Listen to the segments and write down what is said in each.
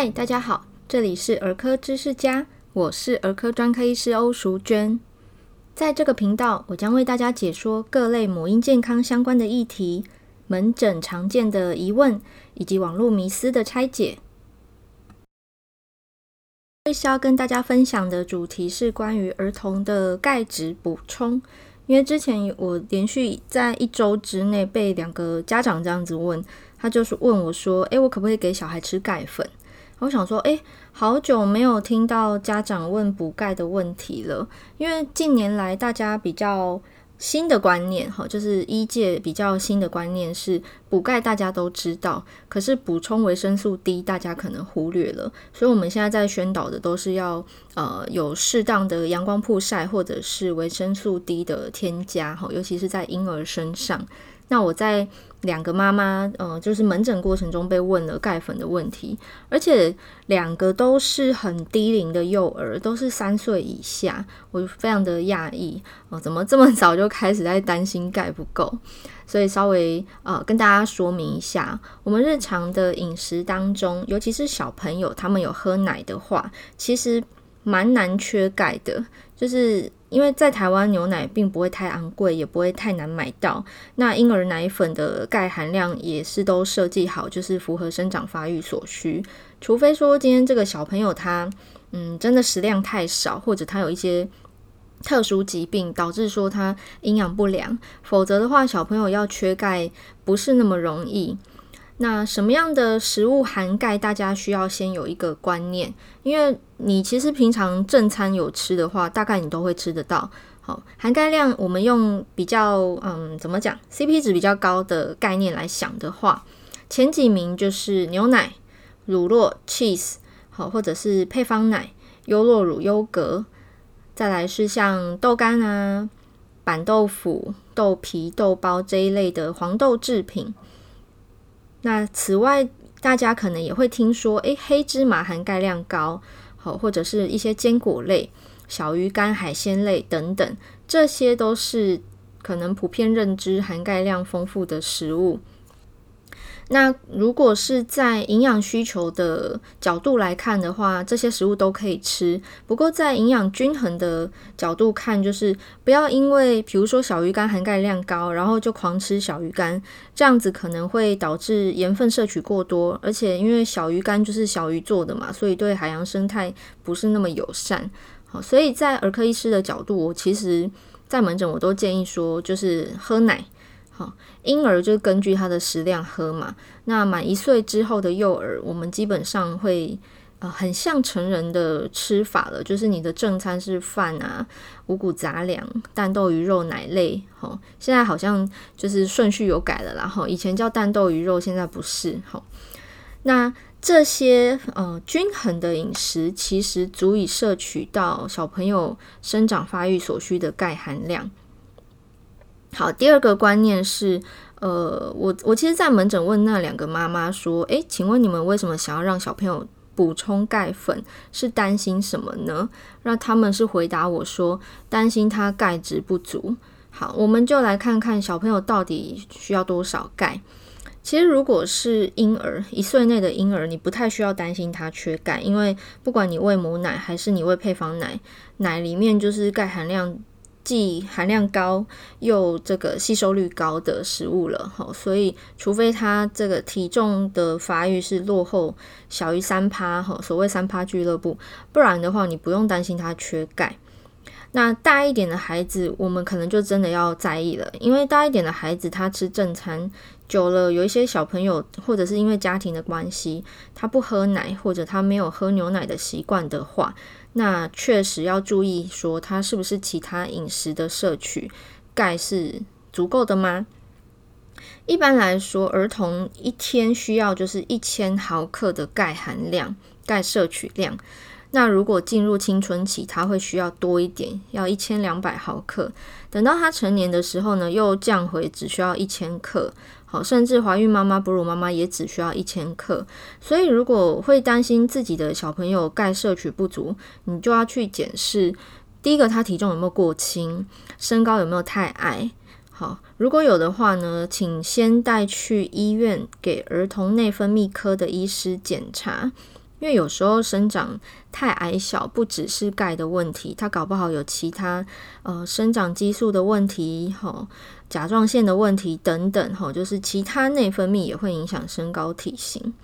嗨，大家好，这里是儿科知识家，我是儿科专科医师欧淑娟。在这个频道，我将为大家解说各类母婴健康相关的议题、门诊常见的疑问以及网络迷思的拆解。这次要跟大家分享的主题是关于儿童的钙质补充，因为之前我连续在一周之内被两个家长这样子问，他就是问我说：“诶，我可不可以给小孩吃钙粉？”我想说：“诶，好久没有听到家长问补钙的问题了，因为近年来大家比较。”新的观念哈，就是医界比较新的观念是补钙，大家都知道，可是补充维生素 D 大家可能忽略了，所以我们现在在宣导的都是要呃有适当的阳光曝晒或者是维生素 D 的添加哈，尤其是在婴儿身上。那我在两个妈妈，呃，就是门诊过程中被问了钙粉的问题，而且两个都是很低龄的幼儿，都是三岁以下，我非常的讶异，哦，怎么这么早就开始在担心钙不够？所以稍微呃跟大家说明一下，我们日常的饮食当中，尤其是小朋友他们有喝奶的话，其实蛮难缺钙的，就是。因为在台湾牛奶并不会太昂贵，也不会太难买到。那婴儿奶粉的钙含量也是都设计好，就是符合生长发育所需。除非说今天这个小朋友他，嗯，真的食量太少，或者他有一些特殊疾病导致说他营养不良，否则的话，小朋友要缺钙不是那么容易。那什么样的食物含钙？大家需要先有一个观念，因为你其实平常正餐有吃的话，大概你都会吃得到。好，含钙量我们用比较嗯，怎么讲？CP 值比较高的概念来想的话，前几名就是牛奶、乳酪、cheese，好，或者是配方奶、优酪乳、优格，再来是像豆干啊、板豆腐、豆皮、豆包这一类的黄豆制品。那此外，大家可能也会听说，诶，黑芝麻含钙量高，好，或者是一些坚果类、小鱼干、海鲜类等等，这些都是可能普遍认知含钙量丰富的食物。那如果是在营养需求的角度来看的话，这些食物都可以吃。不过在营养均衡的角度看，就是不要因为比如说小鱼干含钙量高，然后就狂吃小鱼干，这样子可能会导致盐分摄取过多，而且因为小鱼干就是小鱼做的嘛，所以对海洋生态不是那么友善。好，所以在儿科医师的角度，我其实在门诊我都建议说，就是喝奶。好，婴儿就根据他的食量喝嘛。那满一岁之后的幼儿，我们基本上会呃很像成人的吃法了，就是你的正餐是饭啊、五谷杂粮、蛋豆鱼肉奶类。好，现在好像就是顺序有改了啦。哈，以前叫蛋豆鱼肉，现在不是。好，那这些呃均衡的饮食，其实足以摄取到小朋友生长发育所需的钙含量。好，第二个观念是，呃，我我其实，在门诊问那两个妈妈说，诶，请问你们为什么想要让小朋友补充钙粉？是担心什么呢？那他们是回答我说，担心他钙质不足。好，我们就来看看小朋友到底需要多少钙。其实，如果是婴儿，一岁内的婴儿，你不太需要担心他缺钙，因为不管你喂母奶还是你喂配方奶，奶里面就是钙含量。既含量高又这个吸收率高的食物了，哈，所以除非他这个体重的发育是落后小于三趴，哈，所谓三趴俱乐部，不然的话你不用担心他缺钙。那大一点的孩子，我们可能就真的要在意了，因为大一点的孩子他吃正餐久了，有一些小朋友或者是因为家庭的关系，他不喝奶或者他没有喝牛奶的习惯的话。那确实要注意，说他是不是其他饮食的摄取钙是足够的吗？一般来说，儿童一天需要就是一千毫克的钙含量，钙摄取量。那如果进入青春期，他会需要多一点，要一千两百毫克。等到他成年的时候呢，又降回只需要一千克。好，甚至怀孕妈妈、哺乳妈妈也只需要一千克。所以，如果会担心自己的小朋友钙摄取不足，你就要去检视：第一个，他体重有没有过轻，身高有没有太矮。好，如果有的话呢，请先带去医院给儿童内分泌科的医师检查。因为有时候生长太矮小，不只是钙的问题，它搞不好有其他呃生长激素的问题，吼甲状腺的问题等等，吼就是其他内分泌也会影响身高体型。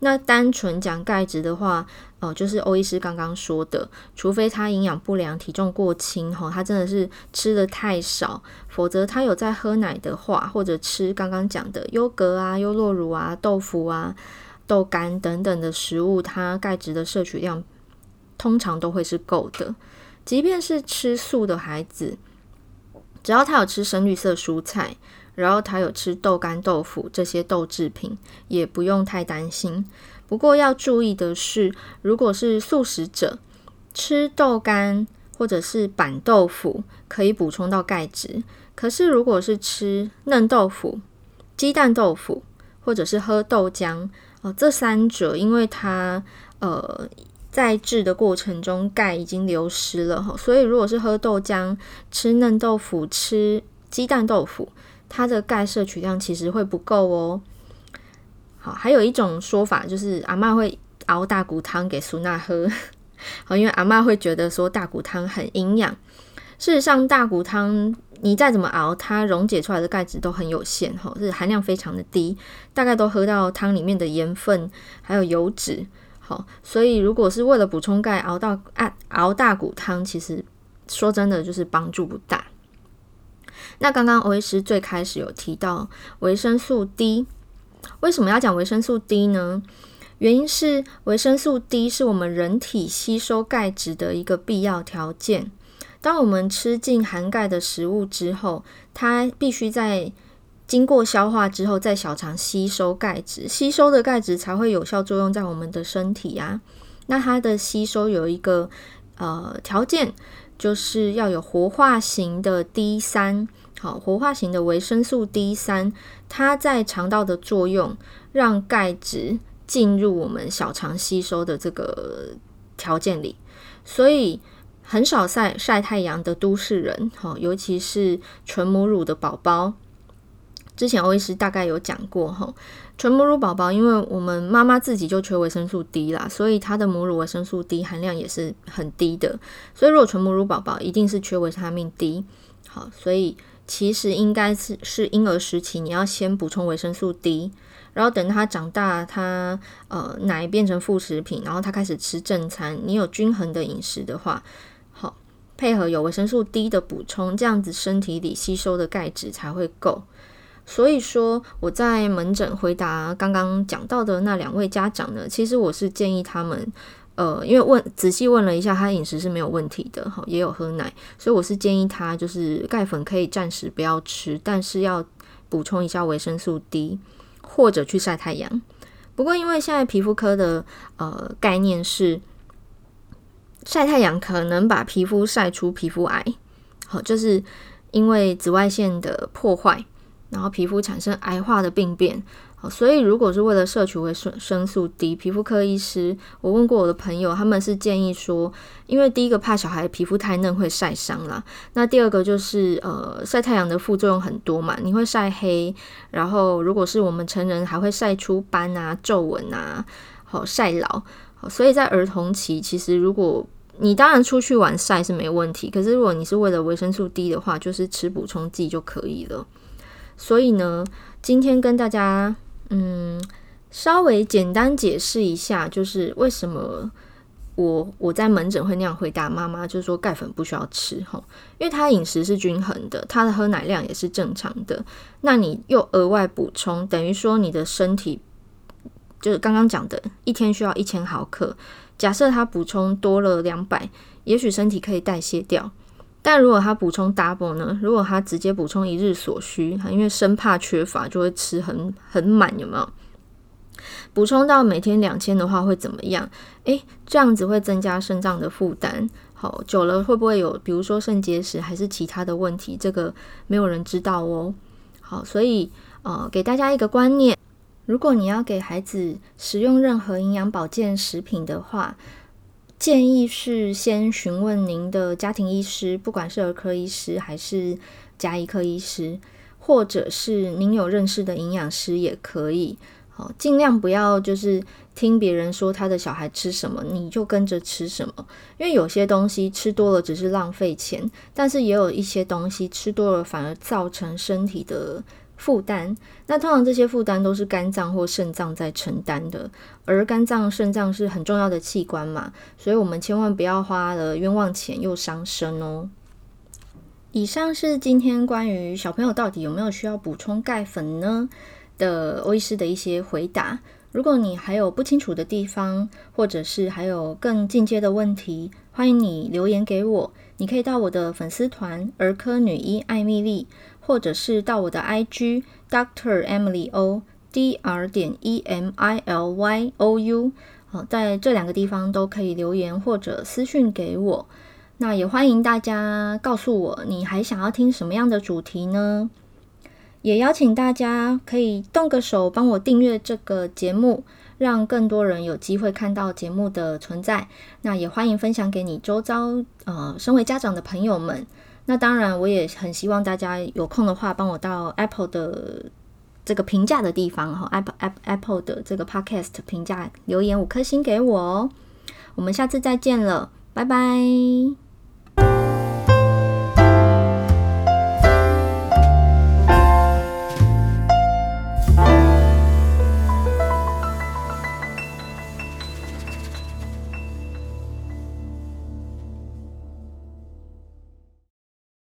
那单纯讲钙质的话，哦、就是欧医师刚刚说的，除非他营养不良、体重过轻，吼他真的是吃得太少，否则他有在喝奶的话，或者吃刚刚讲的优格啊、优酪乳啊、豆腐啊。豆干等等的食物，它钙质的摄取量通常都会是够的。即便是吃素的孩子，只要他有吃深绿色蔬菜，然后他有吃豆干、豆腐这些豆制品，也不用太担心。不过要注意的是，如果是素食者，吃豆干或者是板豆腐可以补充到钙质。可是如果是吃嫩豆腐、鸡蛋豆腐，或者是喝豆浆，哦，这三者因为它呃在制的过程中钙已经流失了哈，所以如果是喝豆浆、吃嫩豆腐、吃鸡蛋豆腐，它的钙摄取量其实会不够哦。好，还有一种说法就是阿嬷会熬大骨汤给苏娜喝，好，因为阿嬷会觉得说大骨汤很营养。事实上，大骨汤你再怎么熬，它溶解出来的钙质都很有限，哈，是含量非常的低，大概都喝到汤里面的盐分还有油脂，好，所以如果是为了补充钙熬到熬大骨汤，其实说真的就是帮助不大。那刚刚欧医师最开始有提到维生素 D，为什么要讲维生素 D 呢？原因是维生素 D 是我们人体吸收钙质的一个必要条件。当我们吃进含钙的食物之后，它必须在经过消化之后，在小肠吸收钙质，吸收的钙质才会有效作用在我们的身体啊。那它的吸收有一个呃条件，就是要有活化型的 D 三，好，活化型的维生素 D 三，它在肠道的作用，让钙质进入我们小肠吸收的这个条件里，所以。很少晒晒太阳的都市人，哈，尤其是纯母乳的宝宝。之前欧医师大概有讲过，哈，纯母乳宝宝，因为我们妈妈自己就缺维生素 D 啦，所以她的母乳维生素 D 含量也是很低的。所以如果纯母乳宝宝一定是缺维他命 D，好，所以其实应该是是婴儿时期你要先补充维生素 D。然后等他长大，他呃奶变成副食品，然后他开始吃正餐。你有均衡的饮食的话，配合有维生素 D 的补充，这样子身体里吸收的钙质才会够。所以说我在门诊回答刚刚讲到的那两位家长呢，其实我是建议他们，呃，因为问仔细问了一下，他饮食是没有问题的，哈，也有喝奶，所以我是建议他就是钙粉可以暂时不要吃，但是要补充一下维生素 D。或者去晒太阳，不过因为现在皮肤科的呃概念是晒太阳可能把皮肤晒出皮肤癌，好，就是因为紫外线的破坏，然后皮肤产生癌化的病变。好，所以如果是为了摄取维生素 D，皮肤科医师，我问过我的朋友，他们是建议说，因为第一个怕小孩皮肤太嫩会晒伤啦，那第二个就是呃晒太阳的副作用很多嘛，你会晒黑，然后如果是我们成人还会晒出斑啊、皱纹啊，好晒老，好，所以在儿童期，其实如果你当然出去玩晒是没问题，可是如果你是为了维生素 D 的话，就是吃补充剂就可以了。所以呢，今天跟大家。嗯，稍微简单解释一下，就是为什么我我在门诊会那样回答妈妈，就是说钙粉不需要吃哈，因为他饮食是均衡的，他的喝奶量也是正常的，那你又额外补充，等于说你的身体就是刚刚讲的，一天需要一千毫克，假设他补充多了两百，也许身体可以代谢掉。但如果他补充 double 呢？如果他直接补充一日所需，因为生怕缺乏，就会吃很很满，有没有？补充到每天两千的话会怎么样？诶，这样子会增加肾脏的负担。好，久了会不会有，比如说肾结石还是其他的问题？这个没有人知道哦。好，所以呃，给大家一个观念：如果你要给孩子食用任何营养保健食品的话，建议是先询问您的家庭医师，不管是儿科医师还是家医科医师，或者是您有认识的营养师也可以。好，尽量不要就是听别人说他的小孩吃什么，你就跟着吃什么。因为有些东西吃多了只是浪费钱，但是也有一些东西吃多了反而造成身体的负担。那通常这些负担都是肝脏或肾脏在承担的，而肝脏、肾脏是很重要的器官嘛，所以我们千万不要花了冤枉钱又伤身哦。以上是今天关于小朋友到底有没有需要补充钙粉呢？的欧医师的一些回答，如果你还有不清楚的地方，或者是还有更进阶的问题，欢迎你留言给我。你可以到我的粉丝团儿科女医艾蜜莉，或者是到我的 IG Doctor Emily O D R 点 E M I L Y O U，好，在这两个地方都可以留言或者私讯给我。那也欢迎大家告诉我，你还想要听什么样的主题呢？也邀请大家可以动个手，帮我订阅这个节目，让更多人有机会看到节目的存在。那也欢迎分享给你周遭呃，身为家长的朋友们。那当然，我也很希望大家有空的话，帮我到 Apple 的这个评价的地方哈，Apple Apple Apple 的这个 Podcast 评价留言五颗星给我哦。我们下次再见了，拜拜。